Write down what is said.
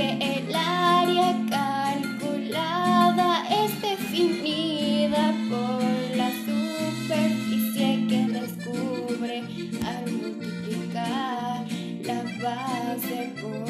el área calculada es definida por la superficie que descubre al multiplicar la base por